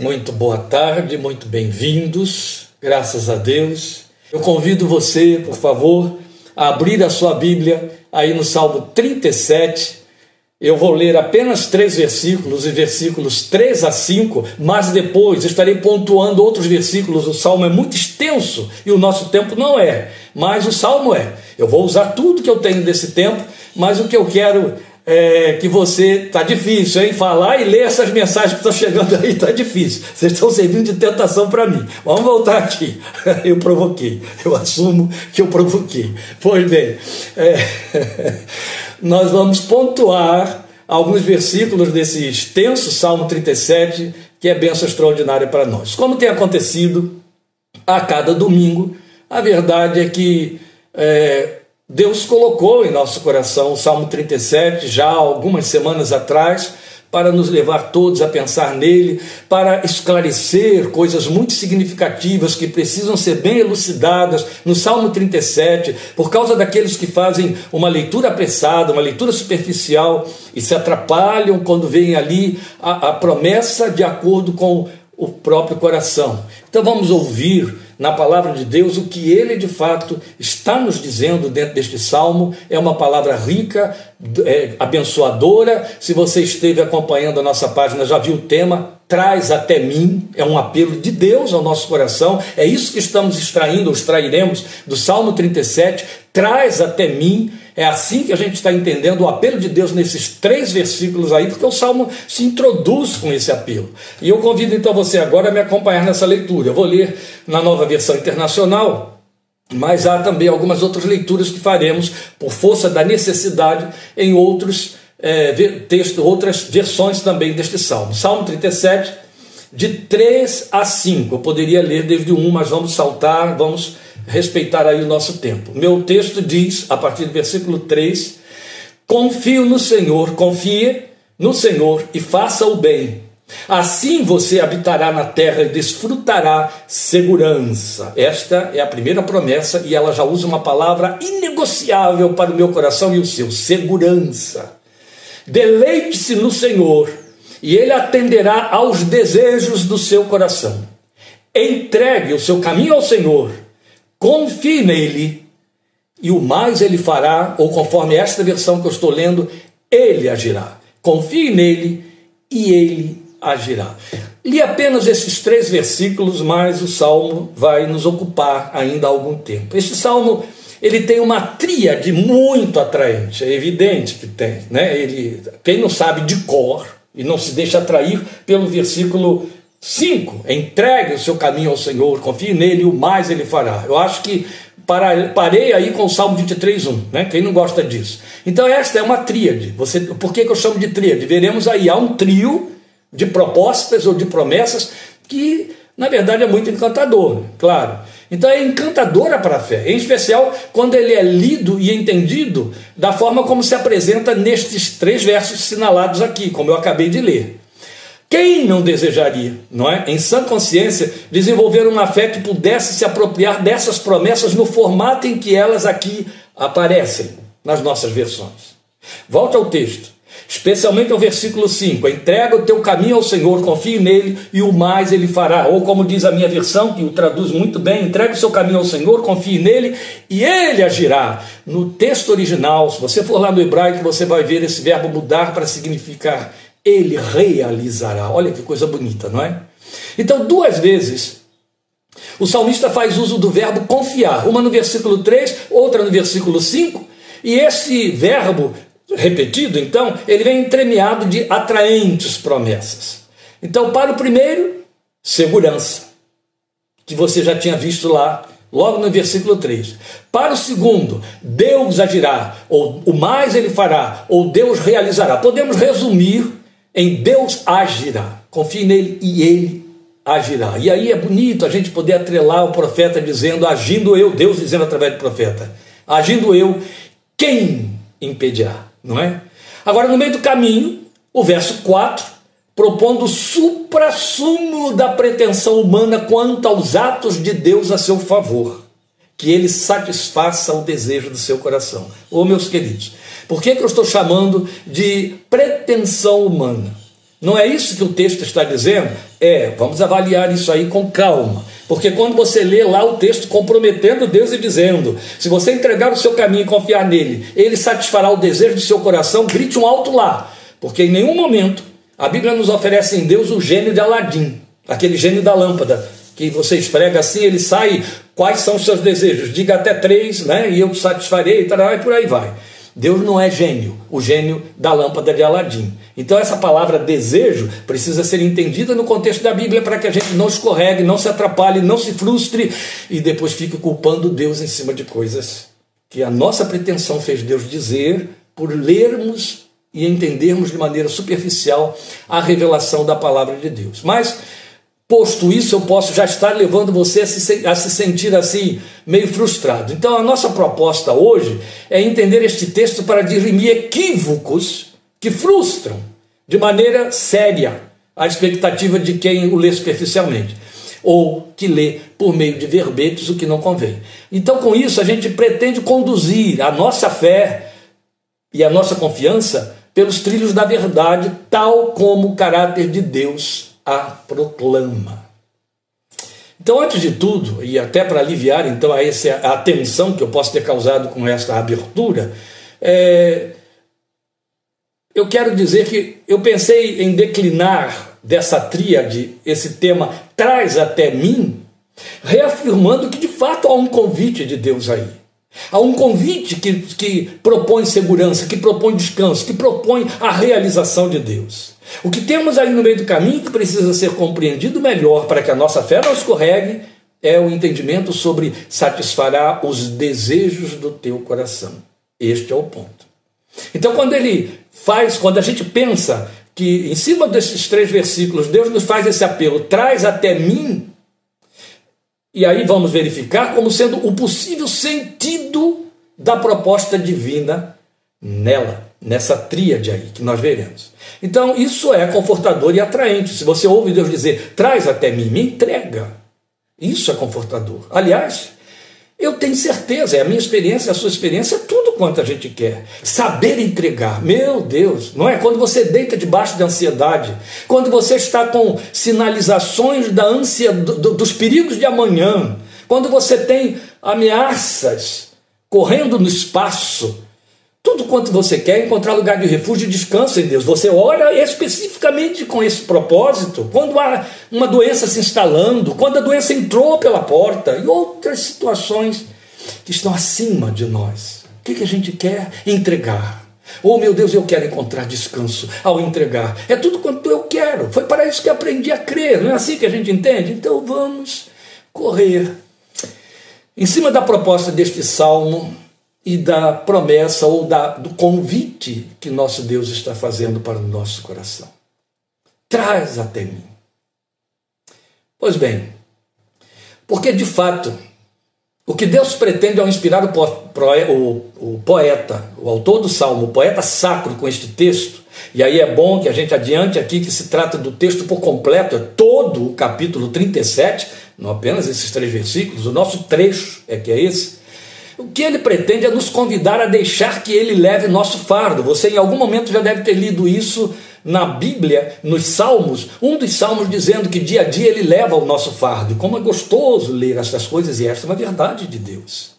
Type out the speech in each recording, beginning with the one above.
Muito boa tarde, muito bem-vindos, graças a Deus. Eu convido você, por favor, a abrir a sua Bíblia aí no Salmo 37. Eu vou ler apenas três versículos, e versículos 3 a 5, mas depois estarei pontuando outros versículos. O salmo é muito extenso e o nosso tempo não é, mas o salmo é. Eu vou usar tudo que eu tenho desse tempo, mas o que eu quero é, que você está difícil, hein? Falar e ler essas mensagens que estão chegando aí está difícil. Vocês estão servindo de tentação para mim. Vamos voltar aqui. Eu provoquei. Eu assumo que eu provoquei. Pois bem, é, nós vamos pontuar alguns versículos desse extenso Salmo 37, que é bênção extraordinária para nós. Como tem acontecido a cada domingo, a verdade é que é, Deus colocou em nosso coração o Salmo 37 já algumas semanas atrás para nos levar todos a pensar nele, para esclarecer coisas muito significativas que precisam ser bem elucidadas no Salmo 37, por causa daqueles que fazem uma leitura apressada, uma leitura superficial e se atrapalham quando veem ali a, a promessa de acordo com o próprio coração. Então vamos ouvir na palavra de Deus, o que ele de fato está nos dizendo dentro deste salmo é uma palavra rica, é, abençoadora. Se você esteve acompanhando a nossa página, já viu o tema. Traz até mim, é um apelo de Deus ao nosso coração, é isso que estamos extraindo, ou extrairemos do Salmo 37. Traz até mim, é assim que a gente está entendendo o apelo de Deus nesses três versículos aí, porque o salmo se introduz com esse apelo. E eu convido então você agora a me acompanhar nessa leitura. Eu vou ler na nova versão internacional, mas há também algumas outras leituras que faremos por força da necessidade em outros é, textos, outras versões também deste salmo. Salmo 37, de 3 a 5. Eu poderia ler desde o 1, mas vamos saltar, vamos respeitar aí o nosso tempo. Meu texto diz, a partir do versículo 3, confio no Senhor, confie no Senhor e faça o bem. Assim você habitará na terra e desfrutará segurança. Esta é a primeira promessa e ela já usa uma palavra inegociável para o meu coração e o seu: segurança. Deleite-se no Senhor e ele atenderá aos desejos do seu coração. Entregue o seu caminho ao Senhor confie nele, e o mais ele fará, ou conforme esta versão que eu estou lendo, ele agirá. Confie nele e ele agirá. Li apenas esses três versículos, mas o salmo vai nos ocupar ainda há algum tempo. Este salmo ele tem uma tríade muito atraente, é evidente que tem, né? Ele, quem não sabe de cor e não se deixa atrair pelo versículo 5. Entregue o seu caminho ao Senhor, confie nele o mais ele fará. Eu acho que parei aí com o Salmo 23, 1. Né? Quem não gosta disso? Então, esta é uma tríade. Você, por que, que eu chamo de tríade? Veremos aí, há um trio de propostas ou de promessas que, na verdade, é muito encantador, claro. Então é encantadora para a fé, em especial quando ele é lido e entendido da forma como se apresenta nestes três versos sinalados aqui, como eu acabei de ler. Quem não desejaria, não é? Em sã consciência, desenvolver uma fé que pudesse se apropriar dessas promessas no formato em que elas aqui aparecem nas nossas versões. Volte ao texto, especialmente ao versículo 5: Entrega o teu caminho ao Senhor, confie nele e o mais ele fará. Ou como diz a minha versão, que o traduz muito bem: entrega o seu caminho ao Senhor, confie nele e ele agirá. No texto original, se você for lá no hebraico, você vai ver esse verbo mudar para significar ele realizará. Olha que coisa bonita, não é? Então, duas vezes, o salmista faz uso do verbo confiar, uma no versículo 3, outra no versículo 5, e esse verbo repetido, então, ele vem entremeado de atraentes promessas. Então, para o primeiro, segurança, que você já tinha visto lá, logo no versículo 3. Para o segundo, Deus agirá, ou o mais ele fará, ou Deus realizará. Podemos resumir em Deus agirá. Confie nele e ele agirá. E aí é bonito a gente poder atrelar o profeta dizendo: agindo eu, Deus dizendo através do profeta: agindo eu, quem impedirá? Não é? Agora, no meio do caminho, o verso 4, propondo o supra-sumo da pretensão humana quanto aos atos de Deus a seu favor, que ele satisfaça o desejo do seu coração. Ô, meus queridos, por que, que eu estou chamando de pretensão humana? Não é isso que o texto está dizendo? É, vamos avaliar isso aí com calma. Porque quando você lê lá o texto comprometendo Deus e dizendo: se você entregar o seu caminho e confiar nele, ele satisfará o desejo do seu coração, grite um alto lá. Porque em nenhum momento a Bíblia nos oferece em Deus o gênio de Aladim, aquele gênio da lâmpada, que você esfrega assim, ele sai. Quais são os seus desejos? Diga até três, né? E eu satisfarei, e por aí vai. Deus não é gênio, o gênio da lâmpada de Aladim. Então essa palavra desejo precisa ser entendida no contexto da Bíblia para que a gente não escorregue, não se atrapalhe, não se frustre e depois fique culpando Deus em cima de coisas que a nossa pretensão fez Deus dizer por lermos e entendermos de maneira superficial a revelação da palavra de Deus. Mas Posto isso, eu posso já estar levando você a se, a se, sentir assim, meio frustrado. Então, a nossa proposta hoje é entender este texto para dirimir equívocos que frustram de maneira séria a expectativa de quem o lê superficialmente, ou que lê por meio de verbetes o que não convém. Então, com isso, a gente pretende conduzir a nossa fé e a nossa confiança pelos trilhos da verdade, tal como o caráter de Deus a proclama. Então, antes de tudo, e até para aliviar então a, essa, a tensão que eu posso ter causado com esta abertura, é, eu quero dizer que eu pensei em declinar dessa tríade esse tema traz até mim, reafirmando que de fato há um convite de Deus aí. Há um convite que, que propõe segurança, que propõe descanso, que propõe a realização de Deus. O que temos aí no meio do caminho que precisa ser compreendido melhor para que a nossa fé não escorregue é o entendimento sobre satisfará os desejos do teu coração. Este é o ponto. Então, quando ele faz, quando a gente pensa que em cima desses três versículos Deus nos faz esse apelo, traz até mim, e aí vamos verificar como sendo o possível sentido da proposta divina nela nessa tríade aí que nós veremos. Então, isso é confortador e atraente. Se você ouve Deus dizer, traz até mim, me entrega. Isso é confortador. Aliás, eu tenho certeza, é a minha experiência, a sua experiência, é tudo quanto a gente quer. Saber entregar, meu Deus, não é? Quando você deita debaixo de ansiedade, quando você está com sinalizações da ânsia, do, dos perigos de amanhã, quando você tem ameaças correndo no espaço, tudo quanto você quer é encontrar lugar de refúgio e descanso em Deus. Você ora especificamente com esse propósito. Quando há uma doença se instalando, quando a doença entrou pela porta e outras situações que estão acima de nós. O que, que a gente quer? Entregar. Oh meu Deus, eu quero encontrar descanso ao entregar. É tudo quanto eu quero. Foi para isso que aprendi a crer. Não é assim que a gente entende? Então vamos correr. Em cima da proposta deste salmo, e da promessa ou da, do convite que nosso Deus está fazendo para o nosso coração. Traz até mim. Pois bem, porque de fato, o que Deus pretende ao inspirar o, o, o poeta, o autor do salmo, o poeta sacro com este texto, e aí é bom que a gente adiante aqui que se trata do texto por completo, é todo o capítulo 37, não apenas esses três versículos, o nosso trecho é que é esse. O que ele pretende é nos convidar a deixar que ele leve nosso fardo. Você em algum momento já deve ter lido isso na Bíblia, nos Salmos, um dos Salmos dizendo que dia a dia ele leva o nosso fardo. Como é gostoso ler essas coisas e esta é uma verdade de Deus.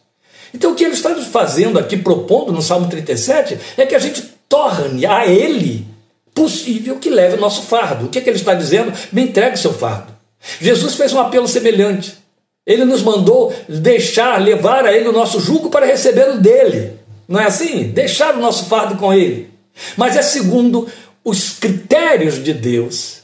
Então o que ele está fazendo aqui, propondo no Salmo 37, é que a gente torne a ele possível que leve o nosso fardo. O que, é que ele está dizendo? Me entregue o seu fardo. Jesus fez um apelo semelhante. Ele nos mandou deixar, levar a Ele o nosso jugo para receber o dele. Não é assim? Deixar o nosso fardo com Ele. Mas é segundo os critérios de Deus.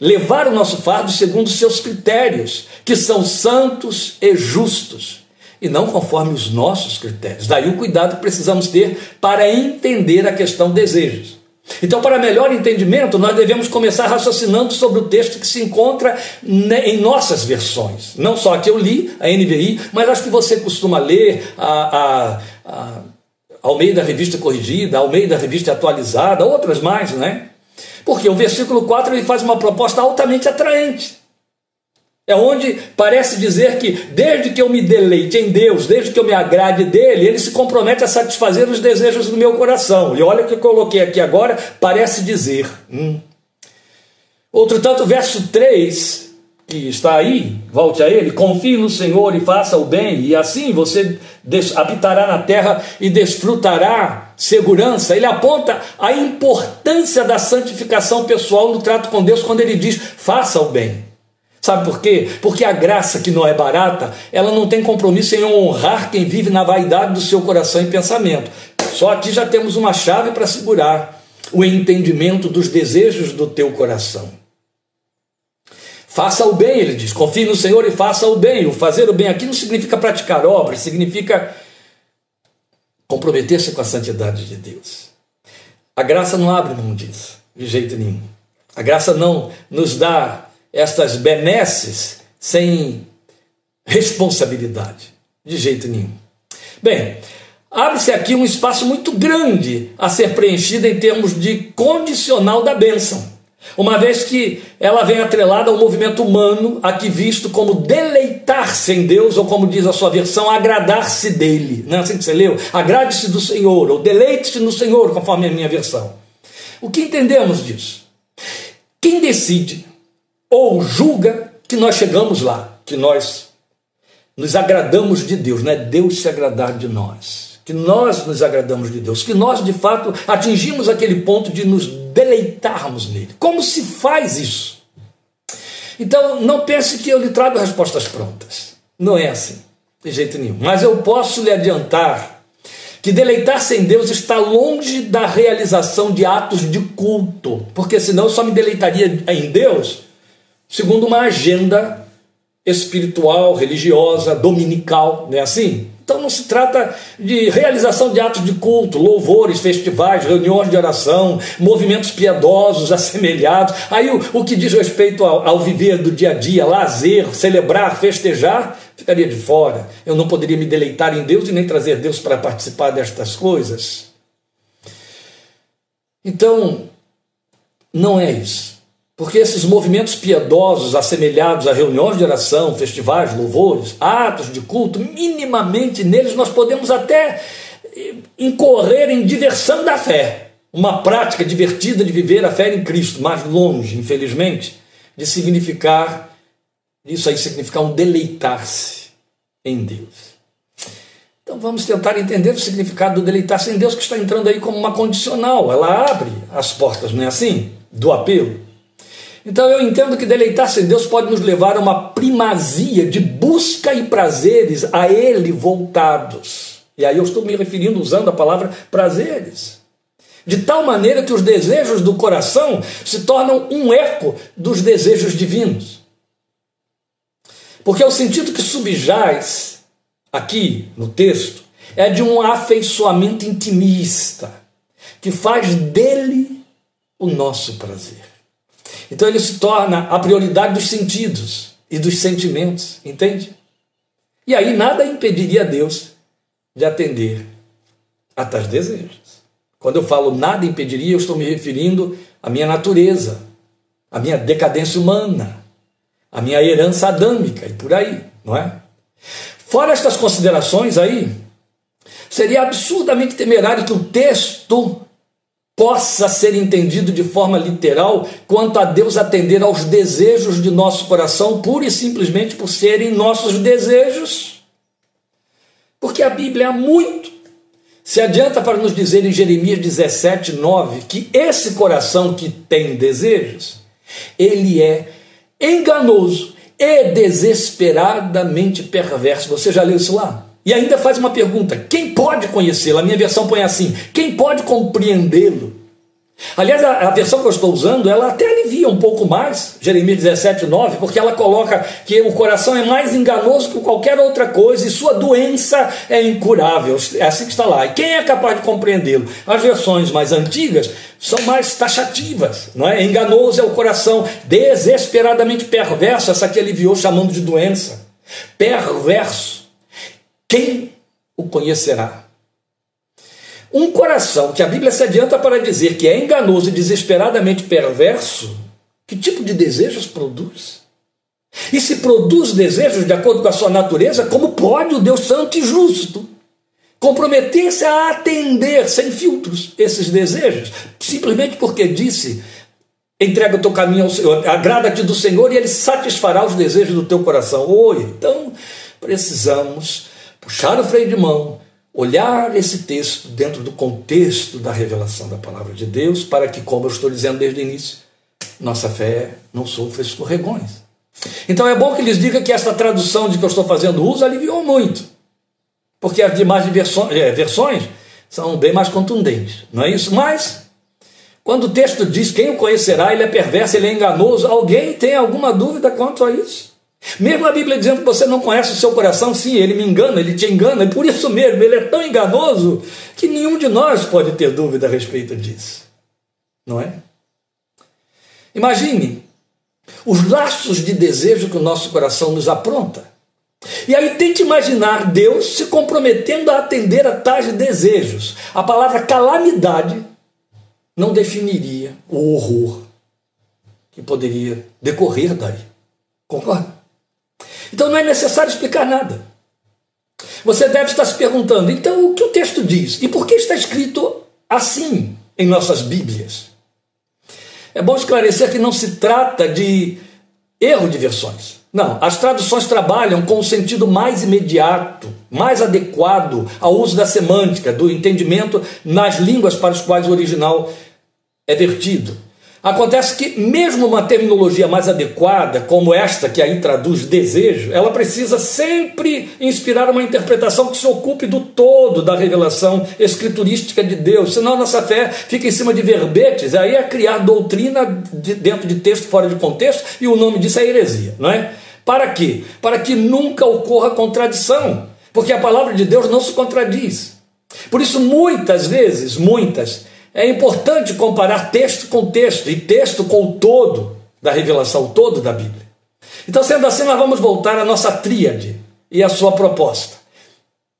Levar o nosso fardo segundo seus critérios, que são santos e justos, e não conforme os nossos critérios. Daí o cuidado que precisamos ter para entender a questão desejos. Então, para melhor entendimento, nós devemos começar raciocinando sobre o texto que se encontra em nossas versões. Não só a que eu li, a NVI, mas as que você costuma ler, a, a, a, ao meio da revista corrigida, ao meio da revista atualizada, outras mais, né? Porque o versículo 4 ele faz uma proposta altamente atraente. É onde parece dizer que, desde que eu me deleite em Deus, desde que eu me agrade dele, ele se compromete a satisfazer os desejos do meu coração. E olha o que eu coloquei aqui agora, parece dizer: hum, Outro tanto, verso 3, que está aí, volte a ele, confie no Senhor e faça o bem, e assim você habitará na terra e desfrutará segurança. Ele aponta a importância da santificação pessoal no trato com Deus quando ele diz: faça o bem. Sabe por quê? Porque a graça, que não é barata, ela não tem compromisso em honrar quem vive na vaidade do seu coração e pensamento. Só aqui já temos uma chave para segurar o entendimento dos desejos do teu coração. Faça o bem, ele diz. Confie no Senhor e faça o bem. O fazer o bem aqui não significa praticar obras, significa comprometer-se com a santidade de Deus. A graça não abre mão disso, de jeito nenhum. A graça não nos dá estas benesses sem responsabilidade, de jeito nenhum. Bem, abre-se aqui um espaço muito grande a ser preenchido em termos de condicional da bênção. Uma vez que ela vem atrelada ao movimento humano, aqui visto como deleitar-se em Deus, ou como diz a sua versão, agradar-se dele. Não é assim que você leu? Agrade-se do Senhor, ou deleite-se no Senhor, conforme a minha versão. O que entendemos disso? Quem decide ou julga que nós chegamos lá, que nós nos agradamos de Deus, não é Deus se agradar de nós, que nós nos agradamos de Deus, que nós de fato atingimos aquele ponto de nos deleitarmos nele. Como se faz isso? Então, não pense que eu lhe trago respostas prontas. Não é assim, de jeito nenhum. Mas eu posso lhe adiantar que deleitar-se em Deus está longe da realização de atos de culto, porque senão eu só me deleitaria em Deus segundo uma agenda espiritual, religiosa, dominical, não é assim? Então não se trata de realização de atos de culto, louvores, festivais, reuniões de oração, movimentos piedosos, assemelhados. Aí o, o que diz respeito ao, ao viver do dia a dia, lazer, celebrar, festejar, ficaria de fora. Eu não poderia me deleitar em Deus e nem trazer Deus para participar destas coisas. Então, não é isso. Porque esses movimentos piedosos, assemelhados a reuniões de oração, festivais, louvores, atos de culto, minimamente neles nós podemos até eh, incorrer em diversão da fé. Uma prática divertida de viver a fé em Cristo, mas longe, infelizmente, de significar, isso aí significar um deleitar-se em Deus. Então vamos tentar entender o significado do deleitar-se em Deus, que está entrando aí como uma condicional. Ela abre as portas, não é assim? Do apelo. Então eu entendo que deleitar-se em Deus pode nos levar a uma primazia de busca e prazeres a Ele voltados. E aí eu estou me referindo usando a palavra prazeres. De tal maneira que os desejos do coração se tornam um eco dos desejos divinos. Porque o sentido que subjaz aqui no texto é de um afeiçoamento intimista, que faz dele o nosso prazer. Então ele se torna a prioridade dos sentidos e dos sentimentos, entende? E aí nada impediria Deus de atender a tais desejos. Quando eu falo nada impediria, eu estou me referindo à minha natureza, à minha decadência humana, à minha herança adâmica e por aí, não é? Fora estas considerações aí, seria absurdamente temerário que o texto possa ser entendido de forma literal quanto a Deus atender aos desejos de nosso coração, pura e simplesmente por serem nossos desejos. Porque a Bíblia há muito se adianta para nos dizer em Jeremias 17, 9, que esse coração que tem desejos, ele é enganoso e desesperadamente perverso. Você já leu isso lá? E ainda faz uma pergunta: quem pode conhecê-lo? A minha versão põe assim: quem pode compreendê-lo? Aliás, a, a, versão que eu estou usando, ela até alivia um pouco mais, Jeremias 17, 9, porque ela coloca que o coração é mais enganoso que qualquer outra coisa e sua doença é incurável. É assim que está lá. E quem é capaz de compreendê-lo? As versões mais antigas são mais taxativas, não é? Enganoso é o coração, desesperadamente perverso, essa que aliviou chamando de doença. Perverso quem o conhecerá? Um coração que a Bíblia se adianta para dizer que é enganoso e desesperadamente perverso, que tipo de desejos produz? E se produz desejos de acordo com a sua natureza, como pode o Deus Santo e Justo comprometer-se a atender sem filtros esses desejos, simplesmente porque disse Entrega o teu caminho ao Senhor, agrada-te do Senhor e Ele satisfará os desejos do teu coração. Oi, então precisamos puxar o freio de mão, olhar esse texto dentro do contexto da revelação da palavra de Deus, para que, como eu estou dizendo desde o início, nossa fé não sofra escorregões. Então é bom que lhes diga que essa tradução de que eu estou fazendo uso aliviou muito, porque as demais versões, é, versões são bem mais contundentes, não é isso? Mas quando o texto diz quem o conhecerá, ele é perverso, ele é enganoso, alguém tem alguma dúvida quanto a isso? Mesmo a Bíblia dizendo que você não conhece o seu coração, sim, ele me engana, ele te engana, e por isso mesmo ele é tão enganoso que nenhum de nós pode ter dúvida a respeito disso. Não é? Imagine os laços de desejo que o nosso coração nos apronta. E aí tente imaginar Deus se comprometendo a atender a tais desejos. A palavra calamidade não definiria o horror que poderia decorrer daí. Concorda? Então não é necessário explicar nada. Você deve estar se perguntando, então o que o texto diz? E por que está escrito assim em nossas Bíblias? É bom esclarecer que não se trata de erro de versões. Não, as traduções trabalham com o sentido mais imediato, mais adequado ao uso da semântica, do entendimento nas línguas para as quais o original é vertido. Acontece que, mesmo uma terminologia mais adequada, como esta que aí traduz desejo, ela precisa sempre inspirar uma interpretação que se ocupe do todo da revelação escriturística de Deus, senão nossa fé fica em cima de verbetes, aí é criar doutrina de, dentro de texto fora de contexto, e o nome disso é heresia, não é? Para quê? Para que nunca ocorra contradição, porque a palavra de Deus não se contradiz. Por isso, muitas vezes, muitas, é importante comparar texto com texto e texto com o todo da revelação, o todo da Bíblia. Então, sendo assim, nós vamos voltar à nossa tríade e à sua proposta.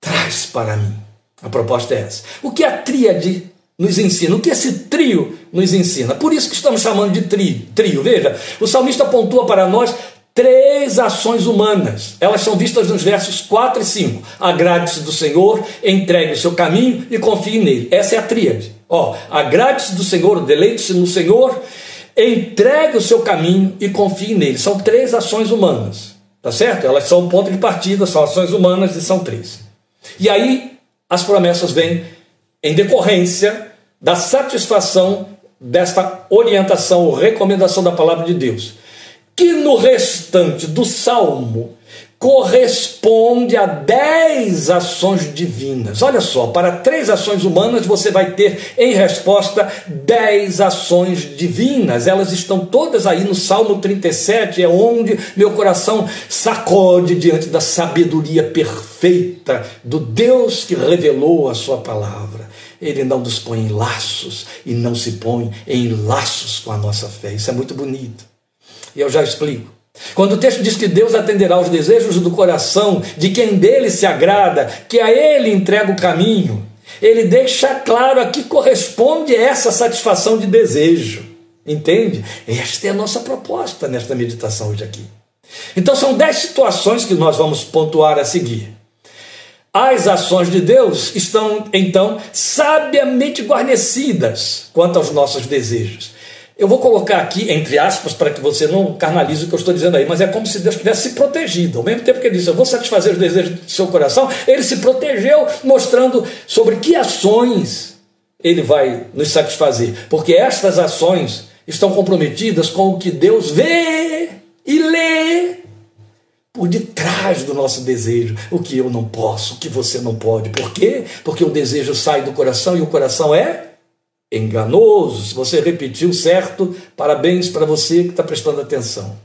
Traz para mim. A proposta é essa. O que a tríade nos ensina? O que esse trio nos ensina? Por isso que estamos chamando de trio. trio. Veja, o salmista pontua para nós três ações humanas. Elas são vistas nos versos 4 e 5. Agrade-se do Senhor, entregue o seu caminho e confie nele. Essa é a tríade. Ó, agrade-se do Senhor, deleite-se no Senhor, entregue o seu caminho e confie nele. São três ações humanas, tá certo? Elas são ponto de partida, são ações humanas e são três. E aí as promessas vêm em decorrência da satisfação desta orientação ou recomendação da palavra de Deus, que no restante do salmo corresponde a dez ações divinas. Olha só, para três ações humanas você vai ter em resposta dez ações divinas. Elas estão todas aí no Salmo 37, é onde meu coração sacode diante da sabedoria perfeita do Deus que revelou a sua palavra. Ele não nos põe em laços e não se põe em laços com a nossa fé. Isso é muito bonito. E eu já explico. Quando o texto diz que Deus atenderá aos desejos do coração de quem dele se agrada, que a ele entrega o caminho, ele deixa claro a que corresponde essa satisfação de desejo. Entende? Esta é a nossa proposta nesta meditação hoje aqui. Então são dez situações que nós vamos pontuar a seguir. As ações de Deus estão, então, sabiamente guarnecidas quanto aos nossos desejos. Eu vou colocar aqui, entre aspas, para que você não carnalize o que eu estou dizendo aí, mas é como se Deus tivesse se protegido. Ao mesmo tempo que ele disse, eu vou satisfazer os desejos do seu coração, ele se protegeu, mostrando sobre que ações ele vai nos satisfazer. Porque estas ações estão comprometidas com o que Deus vê e lê por detrás do nosso desejo, o que eu não posso, o que você não pode. Por quê? Porque o desejo sai do coração e o coração é enganoso. Se você repetiu certo, parabéns para você que está prestando atenção.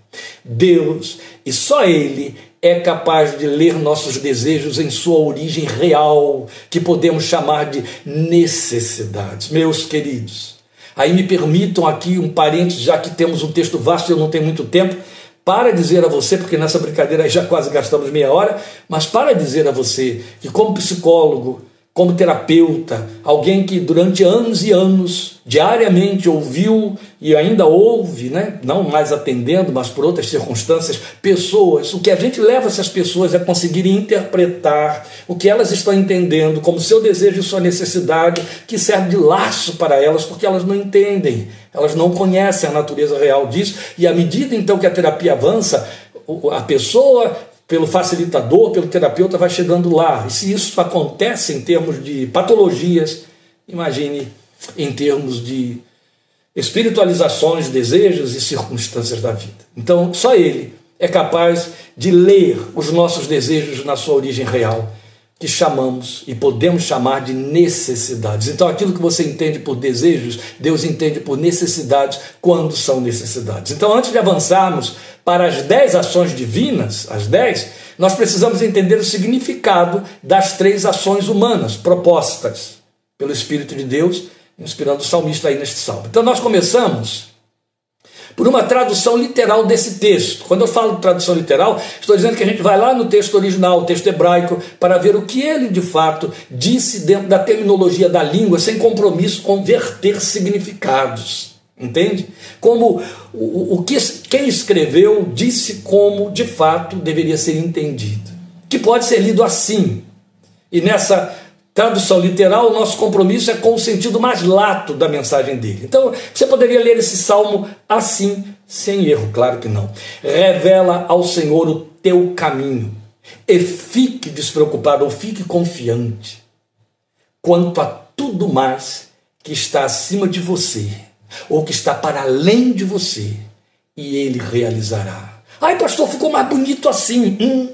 Deus e só Ele é capaz de ler nossos desejos em sua origem real, que podemos chamar de necessidades. Meus queridos, aí me permitam aqui um parênteses, já que temos um texto vasto e eu não tenho muito tempo, para dizer a você, porque nessa brincadeira já quase gastamos meia hora, mas para dizer a você que, como psicólogo, como terapeuta, alguém que durante anos e anos, diariamente ouviu e ainda ouve, né? não mais atendendo, mas por outras circunstâncias, pessoas. O que a gente leva essas pessoas é conseguir interpretar o que elas estão entendendo como seu desejo e sua necessidade, que serve de laço para elas, porque elas não entendem, elas não conhecem a natureza real disso, e à medida então que a terapia avança, a pessoa pelo facilitador, pelo terapeuta, vai chegando lá. E se isso acontece em termos de patologias, imagine em termos de espiritualizações, desejos e circunstâncias da vida. Então, só ele é capaz de ler os nossos desejos na sua origem real que chamamos e podemos chamar de necessidades. Então, aquilo que você entende por desejos, Deus entende por necessidades quando são necessidades. Então, antes de avançarmos para as dez ações divinas, as dez, nós precisamos entender o significado das três ações humanas propostas pelo Espírito de Deus, inspirando o salmista aí neste salmo. Então, nós começamos por uma tradução literal desse texto. Quando eu falo tradução literal, estou dizendo que a gente vai lá no texto original, o texto hebraico, para ver o que ele de fato disse dentro da terminologia da língua, sem compromisso com verter significados. Entende? Como o, o que quem escreveu disse como de fato deveria ser entendido. Que pode ser lido assim. E nessa tradução literal, o nosso compromisso é com o sentido mais lato da mensagem dele. Então, você poderia ler esse salmo assim, sem erro, claro que não. Revela ao Senhor o teu caminho e fique despreocupado ou fique confiante quanto a tudo mais que está acima de você ou que está para além de você, e ele realizará. Ai, pastor, ficou mais bonito assim. Hum,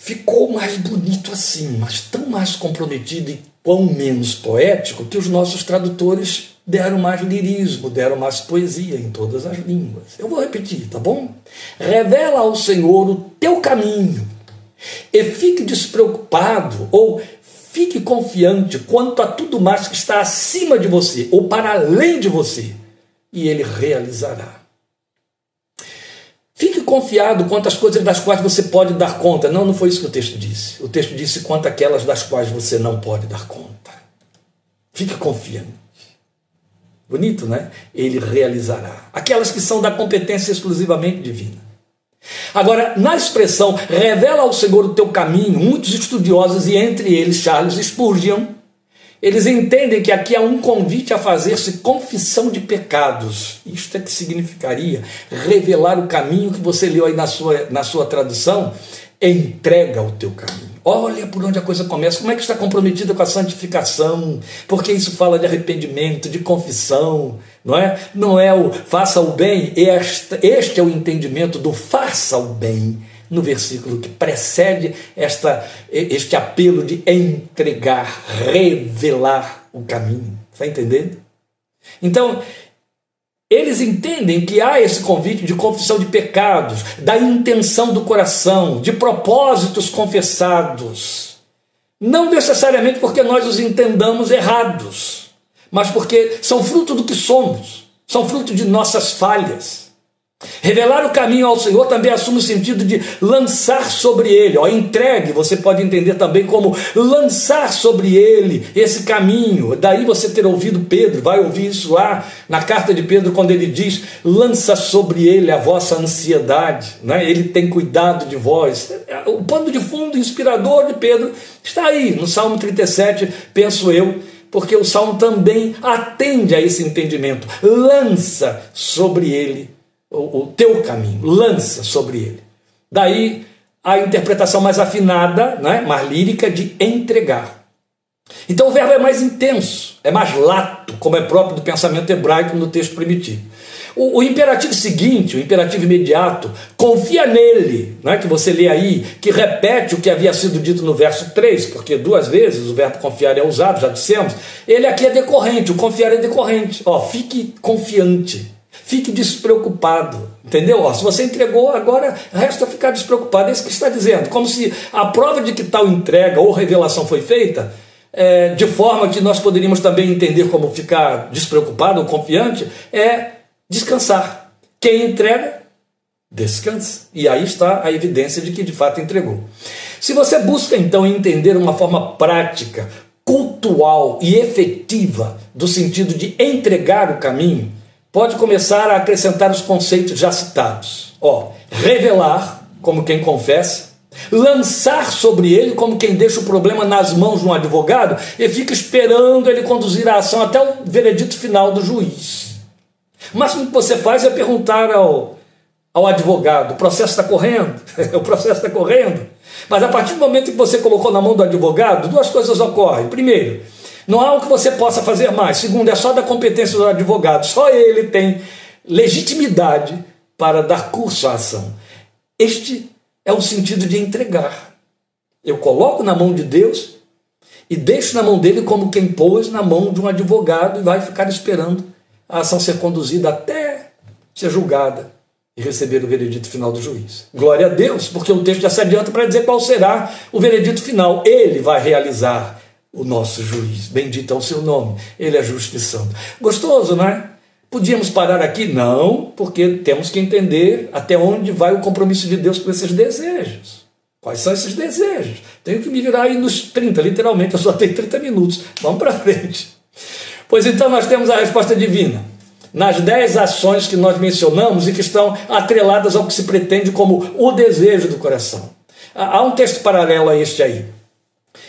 ficou mais bonito assim, mas tão mais comprometido e quão menos poético que os nossos tradutores deram mais lirismo, deram mais poesia em todas as línguas. Eu vou repetir, tá bom? Revela ao Senhor o teu caminho e fique despreocupado ou fique confiante quanto a tudo mais que está acima de você ou para além de você, e ele realizará. Confiado quanto às coisas das quais você pode dar conta. Não, não foi isso que o texto disse. O texto disse quanto àquelas das quais você não pode dar conta. Fique confiante. Bonito, né? Ele realizará. Aquelas que são da competência exclusivamente divina. Agora, na expressão revela ao Senhor o teu caminho, muitos estudiosos, e entre eles Charles Spurgeon, eles entendem que aqui há um convite a fazer-se confissão de pecados. Isto é que significaria revelar o caminho que você leu aí na sua, na sua tradução. Entrega o teu caminho. Olha por onde a coisa começa. Como é que está comprometida com a santificação? Porque isso fala de arrependimento, de confissão, não é? Não é o faça o bem. Este, este é o entendimento do faça o bem no versículo que precede esta, este apelo de entregar, revelar o caminho. Está entendendo? Então, eles entendem que há esse convite de confissão de pecados, da intenção do coração, de propósitos confessados. Não necessariamente porque nós os entendamos errados, mas porque são fruto do que somos, são fruto de nossas falhas. Revelar o caminho ao Senhor também assume o sentido de lançar sobre ele, ó, entregue, você pode entender também como lançar sobre ele esse caminho. Daí você ter ouvido Pedro, vai ouvir isso lá na carta de Pedro, quando ele diz: lança sobre ele a vossa ansiedade, né? ele tem cuidado de vós. O pano de fundo inspirador de Pedro está aí no Salmo 37, penso eu porque o salmo também atende a esse entendimento. Lança sobre ele o, o teu caminho, lança sobre ele. Daí a interpretação mais afinada, né, mais lírica, de entregar. Então o verbo é mais intenso, é mais lato, como é próprio do pensamento hebraico no texto primitivo. O, o, imperativo seguinte, o imperativo imediato, confia nele, né, que você lê aí, que repete o que havia sido dito no verso 3, porque duas vezes o verbo confiar é usado, já dissemos. Ele aqui é decorrente, o confiar é decorrente. Ó, fique confiante. Fique despreocupado. Entendeu? Se você entregou, agora resta ficar despreocupado. É isso que está dizendo. Como se a prova de que tal entrega ou revelação foi feita, é, de forma que nós poderíamos também entender como ficar despreocupado ou confiante, é descansar. Quem entrega descansa. E aí está a evidência de que de fato entregou. Se você busca então entender uma forma prática, cultual e efetiva do sentido de entregar o caminho, pode começar a acrescentar os conceitos já citados. Ó, revelar, como quem confessa, lançar sobre ele como quem deixa o problema nas mãos de um advogado e fica esperando ele conduzir a ação até o veredito final do juiz. O máximo que você faz é perguntar ao, ao advogado: o processo está correndo? o processo está correndo? Mas a partir do momento que você colocou na mão do advogado, duas coisas ocorrem. Primeiro, não há o que você possa fazer mais. Segundo, é só da competência do advogado. Só ele tem legitimidade para dar curso à ação. Este é o sentido de entregar. Eu coloco na mão de Deus e deixo na mão dele como quem pôs na mão de um advogado e vai ficar esperando a ação ser conduzida até ser julgada e receber o veredito final do juiz. Glória a Deus, porque o texto já se adianta para dizer qual será o veredito final. Ele vai realizar o nosso juiz. Bendito é o seu nome. Ele é justo e santo. Gostoso, não é? Podíamos parar aqui? Não, porque temos que entender até onde vai o compromisso de Deus com esses desejos. Quais são esses desejos? Tenho que me virar aí nos 30, literalmente, eu só tenho 30 minutos. Vamos para frente. Pois então nós temos a resposta divina nas dez ações que nós mencionamos e que estão atreladas ao que se pretende como o desejo do coração. Há um texto paralelo a este aí.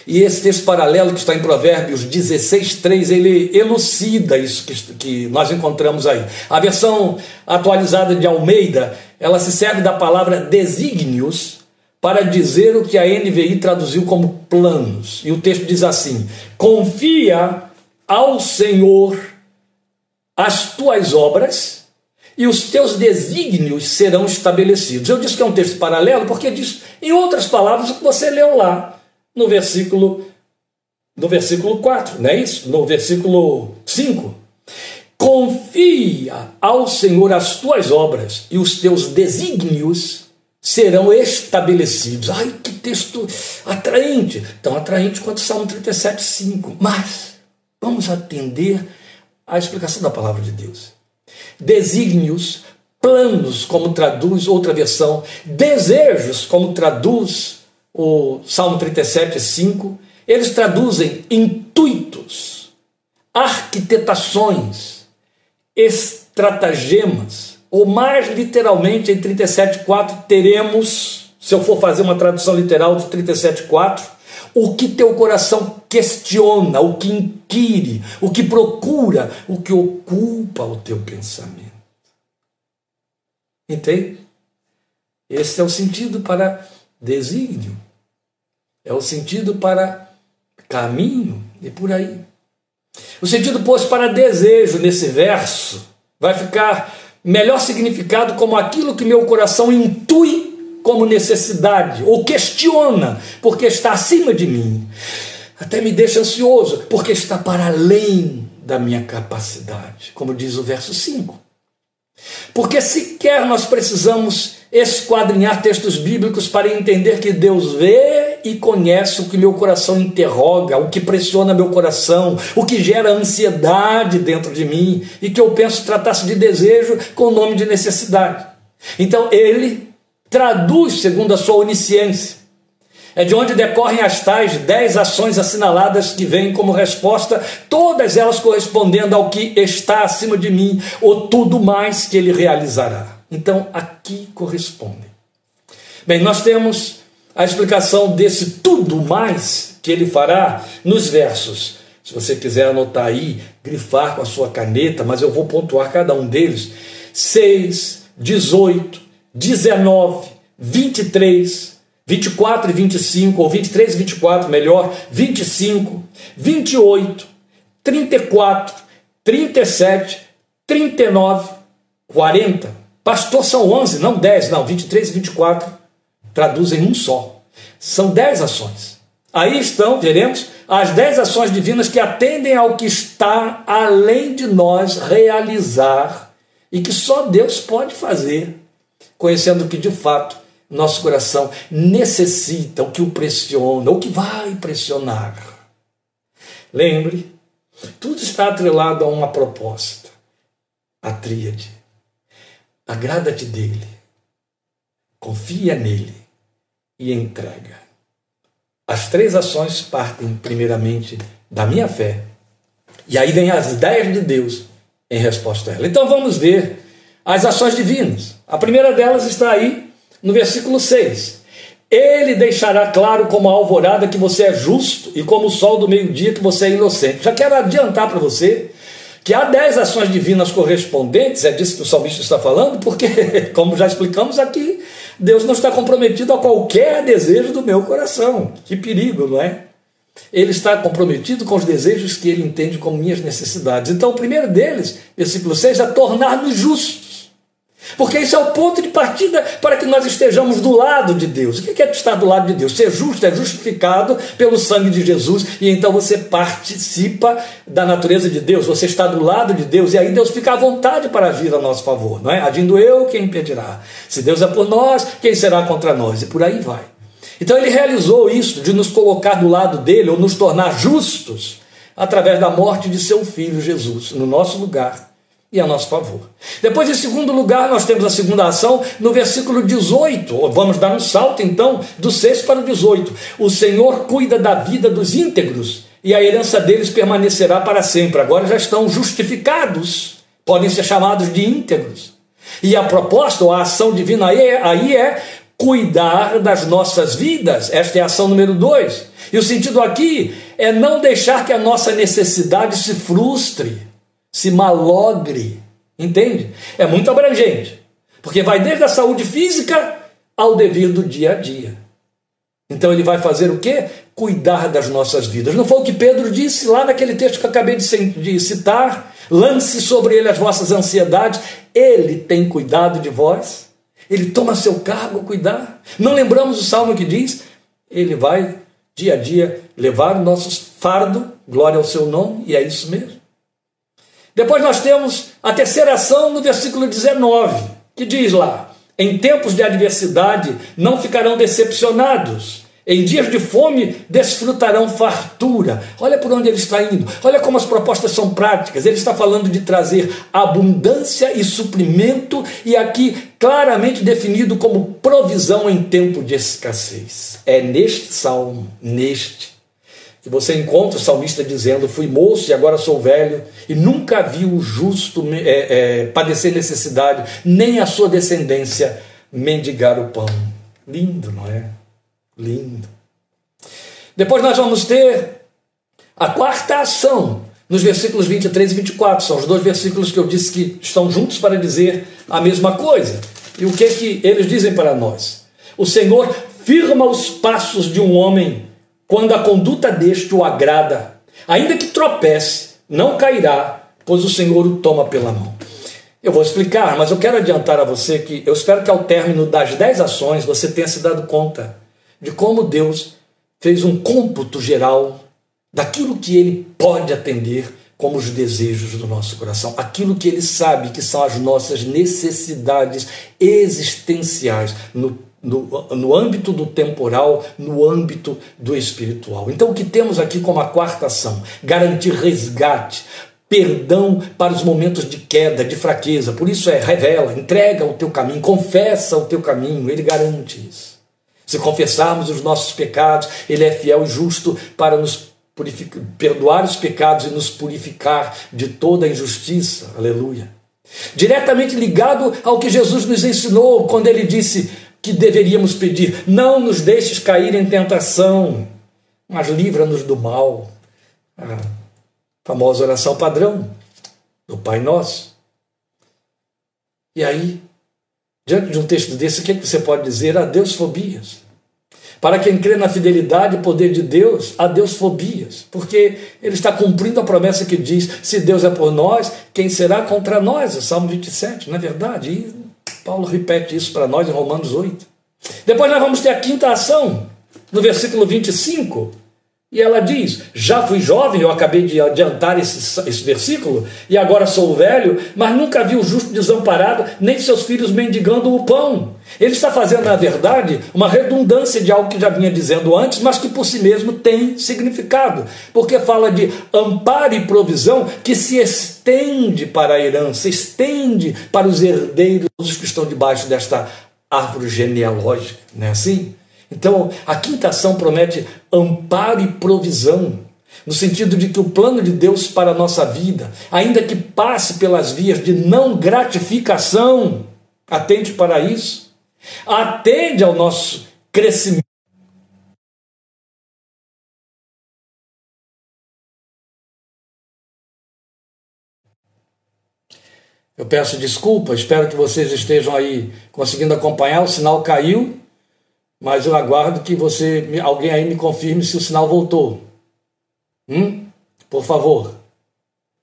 E esse texto paralelo que está em Provérbios 16, 3, ele elucida isso que, que nós encontramos aí. A versão atualizada de Almeida, ela se serve da palavra desígnios para dizer o que a NVI traduziu como planos. E o texto diz assim: confia ao Senhor as tuas obras e os teus desígnios serão estabelecidos. Eu disse que é um texto paralelo porque diz, em outras palavras, o que você leu lá no versículo no versículo 4, não é isso? No versículo 5. Confia ao Senhor as tuas obras e os teus desígnios serão estabelecidos. Ai, que texto atraente! Tão atraente quanto o Salmo 37, 5. Mas vamos atender a explicação da palavra de Deus. Desígnios, planos, como traduz outra versão, desejos, como traduz o Salmo 37, 5, eles traduzem intuitos, arquitetações, estratagemas, ou mais literalmente em 37,4 teremos, se eu for fazer uma tradução literal de 37,4, o que teu coração questiona, o que inquire, o que procura, o que ocupa o teu pensamento. Entende? Esse é o sentido para desígnio, é o sentido para caminho e por aí. O sentido posto para desejo nesse verso vai ficar melhor significado como aquilo que meu coração intui como necessidade, ou questiona, porque está acima de mim. Até me deixa ansioso, porque está para além da minha capacidade, como diz o verso 5. Porque sequer nós precisamos esquadrinhar textos bíblicos para entender que Deus vê e conhece o que meu coração interroga, o que pressiona meu coração, o que gera ansiedade dentro de mim e que eu penso tratar-se de desejo com o nome de necessidade. Então ele traduz segundo a sua onisciência. É de onde decorrem as tais dez ações assinaladas que vêm como resposta, todas elas correspondendo ao que está acima de mim, ou tudo mais que ele realizará. Então, aqui correspondem. Bem, nós temos a explicação desse tudo mais que ele fará nos versos. Se você quiser anotar aí, grifar com a sua caneta, mas eu vou pontuar cada um deles: 6, 18, 19, 23, 24 e 25, ou 23 e 24, melhor, 25, 28, 34, 37, 39, 40. Pastor, são 11, não 10, não, 23 e 24 traduzem um só. São 10 ações. Aí estão, veremos, as 10 ações divinas que atendem ao que está além de nós realizar e que só Deus pode fazer conhecendo que de fato nosso coração necessita, o que o pressiona, o que vai pressionar. Lembre, tudo está atrelado a uma proposta, a tríade. Agrada-te dele, confia nele e entrega. As três ações partem primeiramente da minha fé. E aí vem as ideias de Deus em resposta a ela. Então vamos ver as ações divinas. A primeira delas está aí no versículo 6. Ele deixará claro como a alvorada que você é justo e como o sol do meio-dia que você é inocente. Já quero adiantar para você que há dez ações divinas correspondentes, é disso que o salmista está falando, porque, como já explicamos aqui, Deus não está comprometido a qualquer desejo do meu coração. Que perigo, não é? Ele está comprometido com os desejos que ele entende como minhas necessidades. Então, o primeiro deles, versículo 6, é tornar-nos justos. Porque isso é o ponto de partida para que nós estejamos do lado de Deus. O que é estar do lado de Deus? Ser justo é justificado pelo sangue de Jesus e então você participa da natureza de Deus, você está do lado de Deus e aí Deus fica à vontade para agir a nosso favor, não é? Agindo eu, quem impedirá? Se Deus é por nós, quem será contra nós? E por aí vai. Então ele realizou isso de nos colocar do lado dele ou nos tornar justos através da morte de seu filho Jesus, no nosso lugar e a nosso favor. Depois, em segundo lugar, nós temos a segunda ação no versículo 18. Vamos dar um salto então do 6 para o 18. O Senhor cuida da vida dos íntegros e a herança deles permanecerá para sempre. Agora já estão justificados, podem ser chamados de íntegros. E a proposta, ou a ação divina aí é, aí é cuidar das nossas vidas. Esta é a ação número 2. E o sentido aqui é não deixar que a nossa necessidade se frustre se malogre. Entende? É muito abrangente. Porque vai desde a saúde física ao dever do dia a dia. Então ele vai fazer o quê? Cuidar das nossas vidas. Não foi o que Pedro disse lá naquele texto que eu acabei de citar? Lance sobre ele as vossas ansiedades. Ele tem cuidado de vós. Ele toma seu cargo cuidar. Não lembramos o salmo que diz? Ele vai dia a dia levar o nosso fardo, glória ao seu nome, e é isso mesmo. Depois nós temos a terceira ação no versículo 19, que diz lá: Em tempos de adversidade não ficarão decepcionados. Em dias de fome desfrutarão fartura. Olha por onde ele está indo. Olha como as propostas são práticas. Ele está falando de trazer abundância e suprimento, e aqui claramente definido como provisão em tempo de escassez. É neste salmo, neste, que você encontra o salmista dizendo: Fui moço e agora sou velho, e nunca vi o justo é, é, padecer necessidade, nem a sua descendência mendigar o pão. Lindo, não é? Lindo. Depois nós vamos ter a quarta ação, nos versículos 23 e 24. São os dois versículos que eu disse que estão juntos para dizer a mesma coisa. E o que é que eles dizem para nós? O Senhor firma os passos de um homem quando a conduta deste o agrada, ainda que tropece, não cairá, pois o Senhor o toma pela mão. Eu vou explicar, mas eu quero adiantar a você que eu espero que ao término das dez ações você tenha se dado conta de como Deus fez um cômputo geral daquilo que ele pode atender como os desejos do nosso coração, aquilo que ele sabe que são as nossas necessidades existenciais no no, no âmbito do temporal, no âmbito do espiritual. Então, o que temos aqui como a quarta ação? Garantir resgate, perdão para os momentos de queda, de fraqueza. Por isso é revela, entrega o teu caminho, confessa o teu caminho, ele garante isso. Se confessarmos os nossos pecados, ele é fiel e justo para nos perdoar os pecados e nos purificar de toda injustiça. Aleluia. Diretamente ligado ao que Jesus nos ensinou quando ele disse: que deveríamos pedir: não nos deixes cair em tentação, mas livra-nos do mal. A famosa oração padrão do Pai Nosso. E aí, diante de um texto desse, o que, é que você pode dizer? A Deus fobias. Para quem crê na fidelidade e poder de Deus, a Deus fobias, porque ele está cumprindo a promessa que diz: se Deus é por nós, quem será contra nós? O Salmo 27, não é verdade? E Paulo repete isso para nós em Romanos 8. Depois nós vamos ter a quinta ação, no versículo 25. E ela diz: Já fui jovem, eu acabei de adiantar esse, esse versículo, e agora sou velho, mas nunca vi o justo desamparado, nem seus filhos mendigando o pão. Ele está fazendo, na verdade, uma redundância de algo que já vinha dizendo antes, mas que por si mesmo tem significado, porque fala de amparo e provisão que se estende para a herança, estende para os herdeiros que estão debaixo desta árvore genealógica, não é assim? Então, a quinta ação promete amparo e provisão, no sentido de que o plano de Deus para a nossa vida, ainda que passe pelas vias de não gratificação, atende para isso, atende ao nosso crescimento. Eu peço desculpa, espero que vocês estejam aí conseguindo acompanhar. O sinal caiu, mas eu aguardo que você, alguém aí me confirme se o sinal voltou. Hum? Por favor.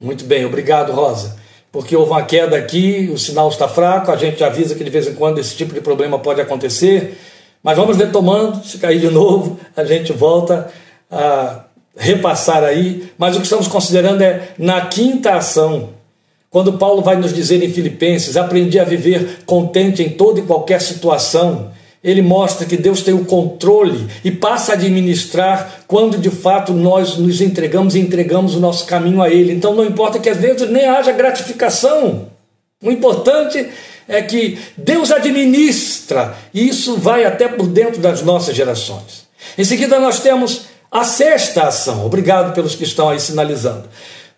Muito bem, obrigado, Rosa. Porque houve uma queda aqui, o sinal está fraco, a gente avisa que de vez em quando esse tipo de problema pode acontecer. Mas vamos retomando, se cair de novo, a gente volta a repassar aí. Mas o que estamos considerando é na quinta ação. Quando Paulo vai nos dizer em Filipenses: aprendi a viver contente em toda e qualquer situação ele mostra que Deus tem o controle e passa a administrar quando de fato nós nos entregamos e entregamos o nosso caminho a Ele. Então não importa que às vezes nem haja gratificação. O importante é que Deus administra e isso vai até por dentro das nossas gerações. Em seguida, nós temos a sexta ação. Obrigado pelos que estão aí sinalizando.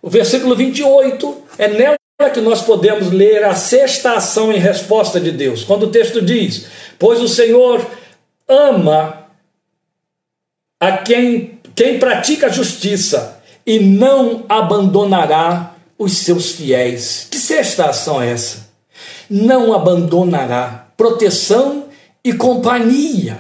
O versículo 28 é nela que nós podemos ler a sexta ação em resposta de Deus. Quando o texto diz: Pois o Senhor ama a quem, quem pratica justiça e não abandonará os seus fiéis. Que sexta ação é essa? Não abandonará proteção e companhia.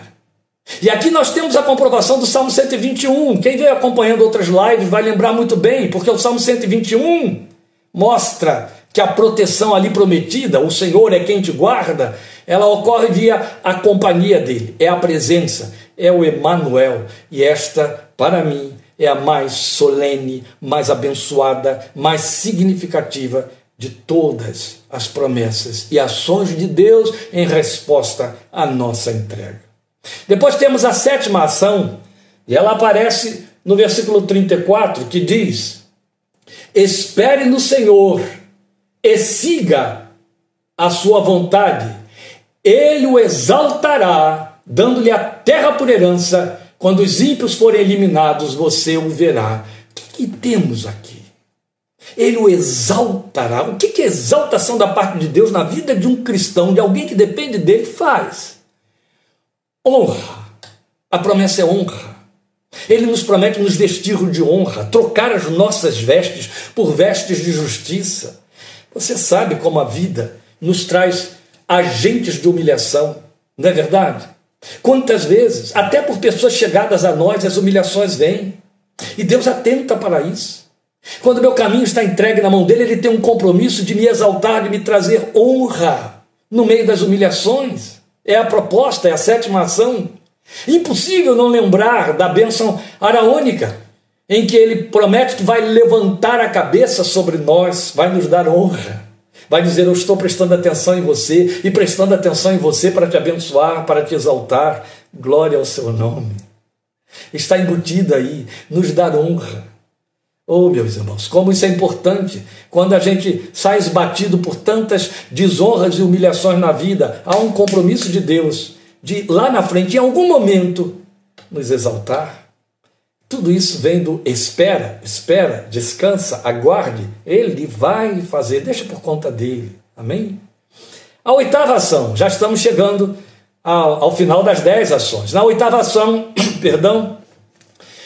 E aqui nós temos a comprovação do Salmo 121. Quem veio acompanhando outras lives vai lembrar muito bem, porque o Salmo 121 mostra que a proteção ali prometida, o Senhor é quem te guarda, ela ocorre via a companhia dele, é a presença, é o Emanuel. E esta, para mim, é a mais solene, mais abençoada, mais significativa de todas as promessas e ações de Deus em resposta à nossa entrega. Depois temos a sétima ação, e ela aparece no versículo 34, que diz: Espere no Senhor e siga a sua vontade ele o exaltará, dando-lhe a terra por herança. Quando os ímpios forem eliminados, você o verá. O que, que temos aqui? Ele o exaltará. O que, que a exaltação da parte de Deus na vida de um cristão, de alguém que depende dele, faz? Honra. A promessa é honra. Ele nos promete nos vestir de honra, trocar as nossas vestes por vestes de justiça. Você sabe como a vida nos traz agentes de humilhação, não é verdade? Quantas vezes, até por pessoas chegadas a nós, as humilhações vêm. E Deus atenta para isso. Quando meu caminho está entregue na mão dele, ele tem um compromisso de me exaltar, de me trazer honra no meio das humilhações. É a proposta, é a sétima ação. Impossível não lembrar da bênção araônica, em que ele promete que vai levantar a cabeça sobre nós, vai nos dar honra vai dizer: Eu estou prestando atenção em você e prestando atenção em você para te abençoar, para te exaltar. Glória ao seu nome. Está embutido aí, nos dar honra. Oh, meus irmãos, como isso é importante quando a gente sai esbatido por tantas desonras e humilhações na vida, há um compromisso de Deus de lá na frente, em algum momento, nos exaltar tudo isso vem do espera, espera, descansa, aguarde. Ele vai fazer, deixa por conta dele. Amém? A oitava ação, já estamos chegando ao, ao final das dez ações. Na oitava ação, perdão,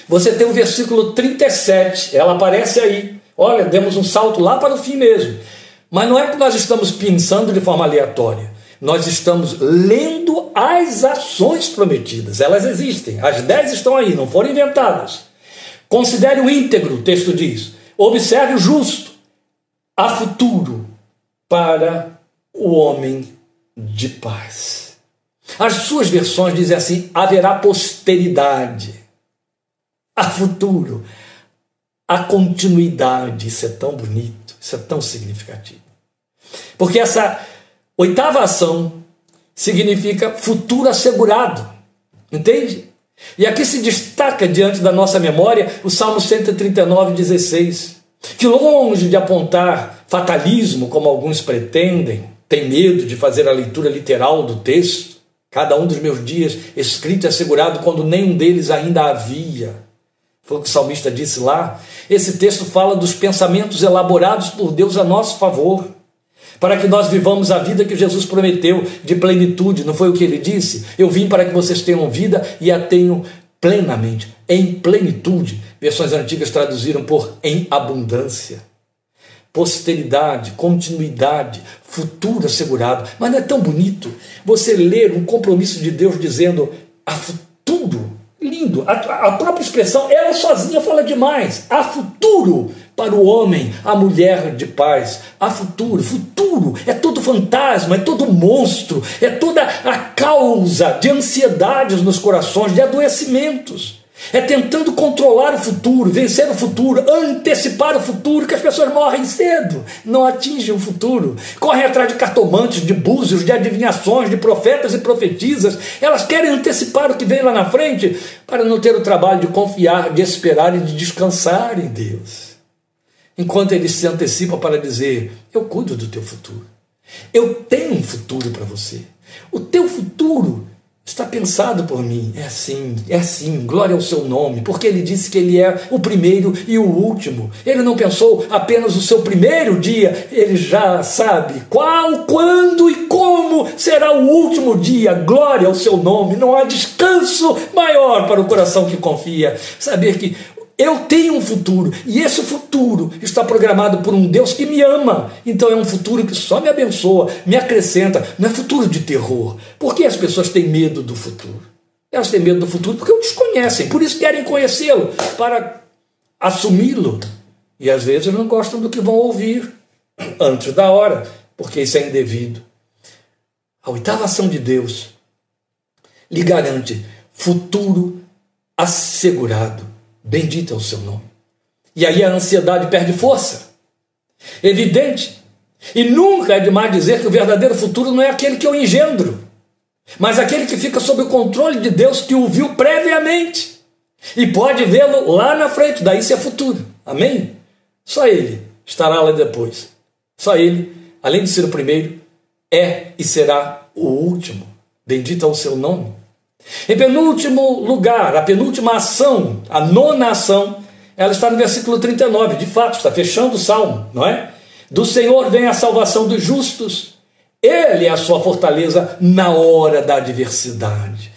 você tem o versículo 37, ela aparece aí. Olha, demos um salto lá para o fim mesmo. Mas não é que nós estamos pensando de forma aleatória. Nós estamos lendo as ações prometidas. Elas existem. As dez estão aí, não foram inventadas. Considere o íntegro, o texto diz. Observe o justo. Há futuro para o homem de paz. As suas versões dizem assim: haverá posteridade. Há futuro. Há continuidade. Isso é tão bonito, isso é tão significativo. Porque essa Oitava ação significa futuro assegurado. Entende? E aqui se destaca diante da nossa memória o Salmo 139, 16, que longe de apontar fatalismo, como alguns pretendem, tem medo de fazer a leitura literal do texto, Cada um dos meus dias escrito e assegurado quando nenhum deles ainda havia. Foi o que o salmista disse lá. Esse texto fala dos pensamentos elaborados por Deus a nosso favor, para que nós vivamos a vida que Jesus prometeu de plenitude. Não foi o que ele disse? Eu vim para que vocês tenham vida e a tenham plenamente, em plenitude. Versões antigas traduziram por em abundância posteridade, continuidade, futuro assegurado. Mas não é tão bonito você ler um compromisso de Deus dizendo a futuro. Lindo. A, a própria expressão, ela sozinha fala demais. Há futuro para o homem, a mulher de paz. Há futuro. Futuro é todo fantasma, é todo monstro, é toda a causa de ansiedades nos corações, de adoecimentos. É tentando controlar o futuro, vencer o futuro, antecipar o futuro, que as pessoas morrem cedo, não atingem o futuro. Correm atrás de cartomantes, de búzios, de adivinhações, de profetas e profetisas. Elas querem antecipar o que vem lá na frente para não ter o trabalho de confiar, de esperar e de descansar em Deus. Enquanto ele se antecipa para dizer: Eu cuido do teu futuro. Eu tenho um futuro para você. O teu futuro Está pensado por mim. É assim, é assim. Glória ao seu nome, porque ele disse que ele é o primeiro e o último. Ele não pensou apenas o seu primeiro dia, ele já sabe qual, quando e como será o último dia. Glória ao seu nome. Não há descanso maior para o coração que confia. Saber que eu tenho um futuro e esse futuro está programado por um Deus que me ama. Então é um futuro que só me abençoa, me acrescenta. Não é futuro de terror. Por que as pessoas têm medo do futuro? Elas têm medo do futuro porque o desconhecem, por isso querem conhecê-lo, para assumi-lo. E às vezes não gostam do que vão ouvir antes da hora, porque isso é indevido. A oitava ação de Deus lhe garante futuro assegurado Bendito é o seu nome. E aí a ansiedade perde força. Evidente. E nunca é demais dizer que o verdadeiro futuro não é aquele que eu engendro, mas aquele que fica sob o controle de Deus que o viu previamente e pode vê-lo lá na frente. Daí isso é futuro. Amém? Só ele estará lá depois. Só ele, além de ser o primeiro, é e será o último. Bendito é o seu nome. Em penúltimo lugar, a penúltima ação, a nona ação, ela está no versículo 39, de fato, está fechando o salmo, não é? Do Senhor vem a salvação dos justos, Ele é a sua fortaleza na hora da adversidade.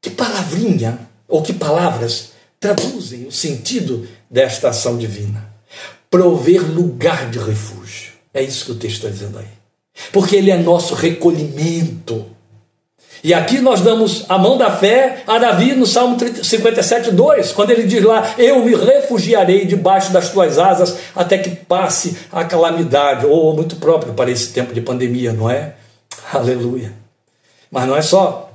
Que palavrinha, ou que palavras traduzem o sentido desta ação divina? Prover lugar de refúgio. É isso que o texto está dizendo aí. Porque Ele é nosso recolhimento. E aqui nós damos a mão da fé a Davi no Salmo 57, 2, quando ele diz lá: Eu me refugiarei debaixo das tuas asas até que passe a calamidade. Ou oh, muito próprio para esse tempo de pandemia, não é? Aleluia. Mas não é só.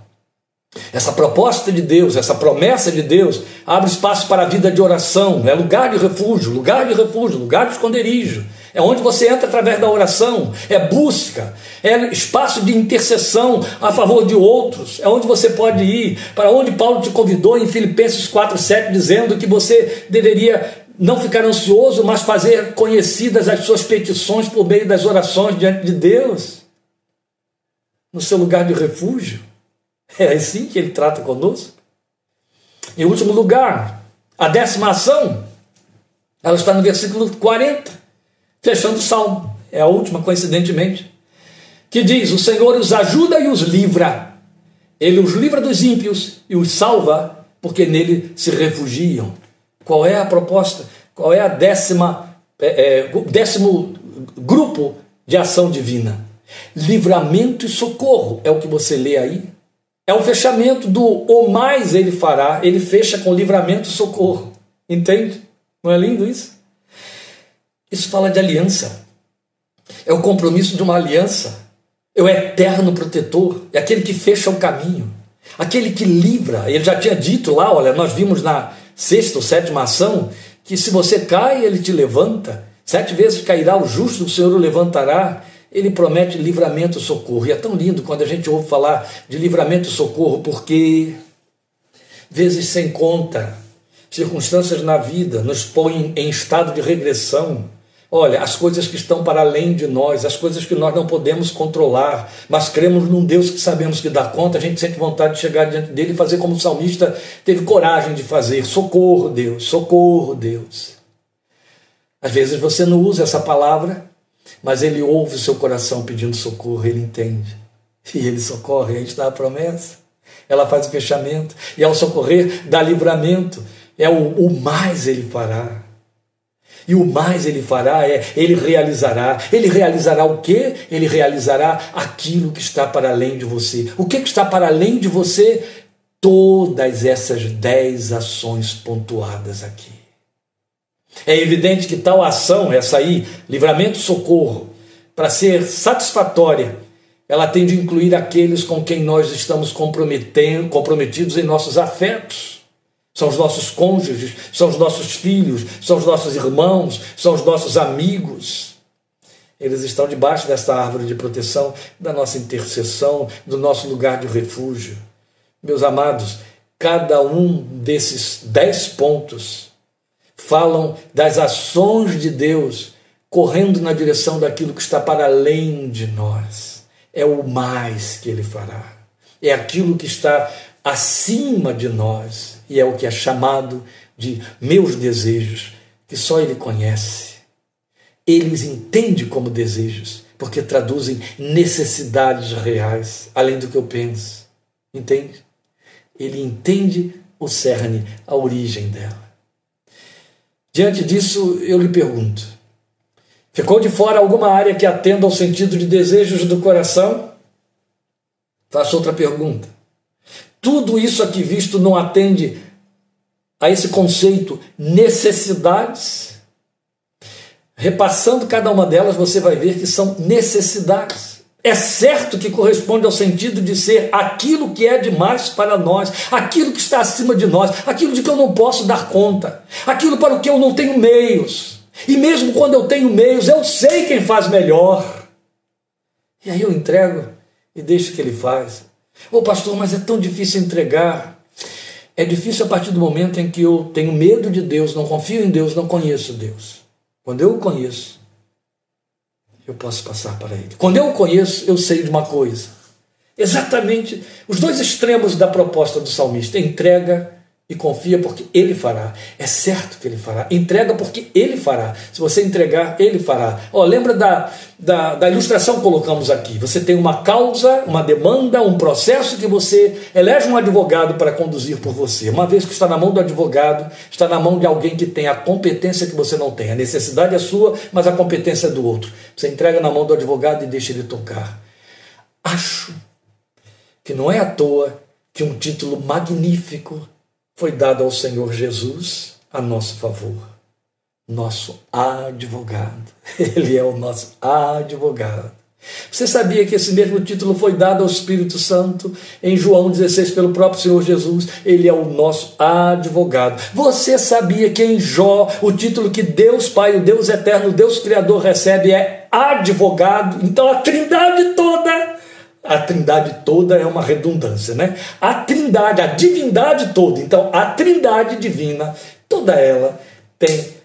Essa proposta de Deus, essa promessa de Deus, abre espaço para a vida de oração, é lugar de refúgio, lugar de refúgio, lugar de esconderijo. É onde você entra através da oração, é busca, é espaço de intercessão a favor de outros, é onde você pode ir, para onde Paulo te convidou em Filipenses 4,7, dizendo que você deveria não ficar ansioso, mas fazer conhecidas as suas petições por meio das orações diante de Deus, no seu lugar de refúgio. É assim que ele trata conosco. Em último lugar, a décima ação, ela está no versículo 40 fechando o salmo, é a última, coincidentemente, que diz: O Senhor os ajuda e os livra. Ele os livra dos ímpios e os salva, porque nele se refugiam. Qual é a proposta? Qual é a décima, é, é, décimo grupo de ação divina? Livramento e socorro, é o que você lê aí. É o fechamento do o mais ele fará, ele fecha com livramento e socorro. Entende? Não é lindo isso? Isso fala de aliança. É o compromisso de uma aliança. É o eterno protetor. É aquele que fecha o caminho. Aquele que livra. Ele já tinha dito lá, olha, nós vimos na sexta ou sétima ação, que se você cai, ele te levanta. Sete vezes cairá o justo, o Senhor o levantará. Ele promete livramento e socorro. E é tão lindo quando a gente ouve falar de livramento e socorro, porque vezes sem conta, circunstâncias na vida nos põem em estado de regressão Olha, as coisas que estão para além de nós, as coisas que nós não podemos controlar, mas cremos num Deus que sabemos que dá conta, a gente sente vontade de chegar diante dele e fazer como o salmista teve coragem de fazer: socorro, Deus, socorro, Deus. Às vezes você não usa essa palavra, mas ele ouve o seu coração pedindo socorro, ele entende. E ele socorre, a gente dá a promessa. Ela faz o fechamento, e ao socorrer, dá livramento. É o, o mais ele fará. E o mais ele fará é, ele realizará. Ele realizará o quê? Ele realizará aquilo que está para além de você. O que, que está para além de você? Todas essas dez ações pontuadas aqui. É evidente que tal ação, essa aí, livramento socorro, para ser satisfatória, ela tem de incluir aqueles com quem nós estamos comprometidos em nossos afetos são os nossos cônjuges, são os nossos filhos, são os nossos irmãos, são os nossos amigos. Eles estão debaixo dessa árvore de proteção, da nossa intercessão, do nosso lugar de refúgio. Meus amados, cada um desses dez pontos falam das ações de Deus correndo na direção daquilo que está para além de nós. É o mais que Ele fará. É aquilo que está acima de nós e é o que é chamado de meus desejos, que só Ele conhece. Ele os entende como desejos, porque traduzem necessidades reais, além do que eu penso. Entende? Ele entende o cerne, a origem dela. Diante disso, eu lhe pergunto: ficou de fora alguma área que atenda ao sentido de desejos do coração? Faço outra pergunta. Tudo isso aqui visto não atende a esse conceito necessidades. Repassando cada uma delas, você vai ver que são necessidades. É certo que corresponde ao sentido de ser aquilo que é demais para nós, aquilo que está acima de nós, aquilo de que eu não posso dar conta, aquilo para o que eu não tenho meios. E mesmo quando eu tenho meios, eu sei quem faz melhor. E aí eu entrego e deixo que ele faz. Ô pastor, mas é tão difícil entregar. É difícil a partir do momento em que eu tenho medo de Deus, não confio em Deus, não conheço Deus. Quando eu o conheço, eu posso passar para Ele. Quando eu o conheço, eu sei de uma coisa. Exatamente os dois extremos da proposta do salmista: entrega e confia porque ele fará. É certo que ele fará. Entrega porque ele fará. Se você entregar, ele fará. Ó, lembra da, da, da, ilustração que colocamos aqui? Você tem uma causa, uma demanda, um processo que você elege um advogado para conduzir por você. Uma vez que está na mão do advogado, está na mão de alguém que tem a competência que você não tem. A necessidade é sua, mas a competência é do outro. Você entrega na mão do advogado e deixa ele tocar. Acho que não é à toa que um título magnífico foi dado ao Senhor Jesus a nosso favor. Nosso advogado. Ele é o nosso advogado. Você sabia que esse mesmo título foi dado ao Espírito Santo em João 16 pelo próprio Senhor Jesus? Ele é o nosso advogado. Você sabia que em Jó o título que Deus Pai, o Deus Eterno, o Deus Criador recebe é advogado? Então a Trindade toda a trindade toda é uma redundância, né? A trindade, a divindade toda, então a trindade divina, toda ela tem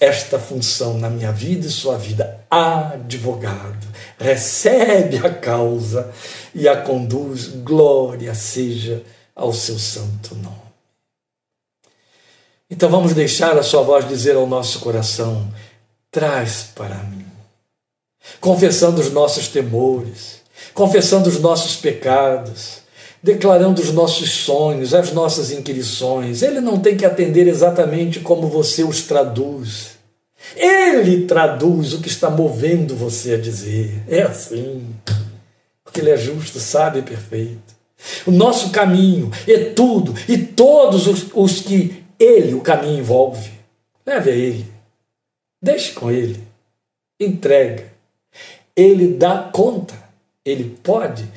esta função na minha vida e sua vida. Advogado, recebe a causa e a conduz, glória seja ao seu santo nome. Então vamos deixar a sua voz dizer ao nosso coração: traz para mim, confessando os nossos temores confessando os nossos pecados, declarando os nossos sonhos, as nossas inquirições. Ele não tem que atender exatamente como você os traduz. Ele traduz o que está movendo você a dizer. É assim. Porque ele é justo, sábio e perfeito. O nosso caminho é tudo e todos os, os que ele, o caminho, envolve. Leve a ele. Deixe com ele. Entrega. Ele dá conta ele pode,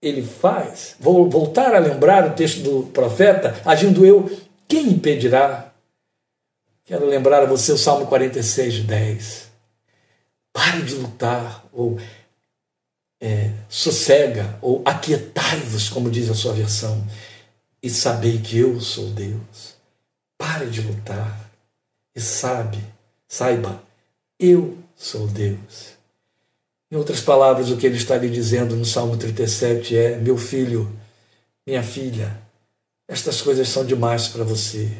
ele faz. Vou voltar a lembrar o texto do profeta: agindo eu, quem impedirá? Quero lembrar a você o Salmo 46, 10. Pare de lutar, ou é, sossega, ou aquietai-vos, como diz a sua versão, e sabei que eu sou Deus. Pare de lutar e sabe, saiba Eu sou Deus. Em outras palavras, o que ele está lhe dizendo no Salmo 37 é: Meu filho, minha filha, estas coisas são demais para você.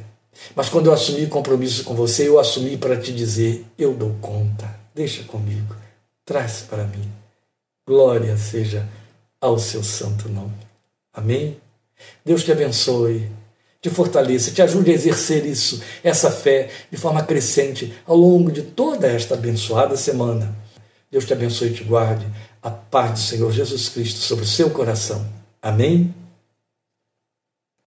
Mas quando eu assumi compromisso com você, eu assumi para te dizer: Eu dou conta, deixa comigo, traz para mim. Glória seja ao seu santo nome. Amém? Deus te abençoe, te fortaleça, te ajude a exercer isso, essa fé, de forma crescente ao longo de toda esta abençoada semana. Deus te abençoe e te guarde. A paz do Senhor Jesus Cristo sobre o seu coração. Amém?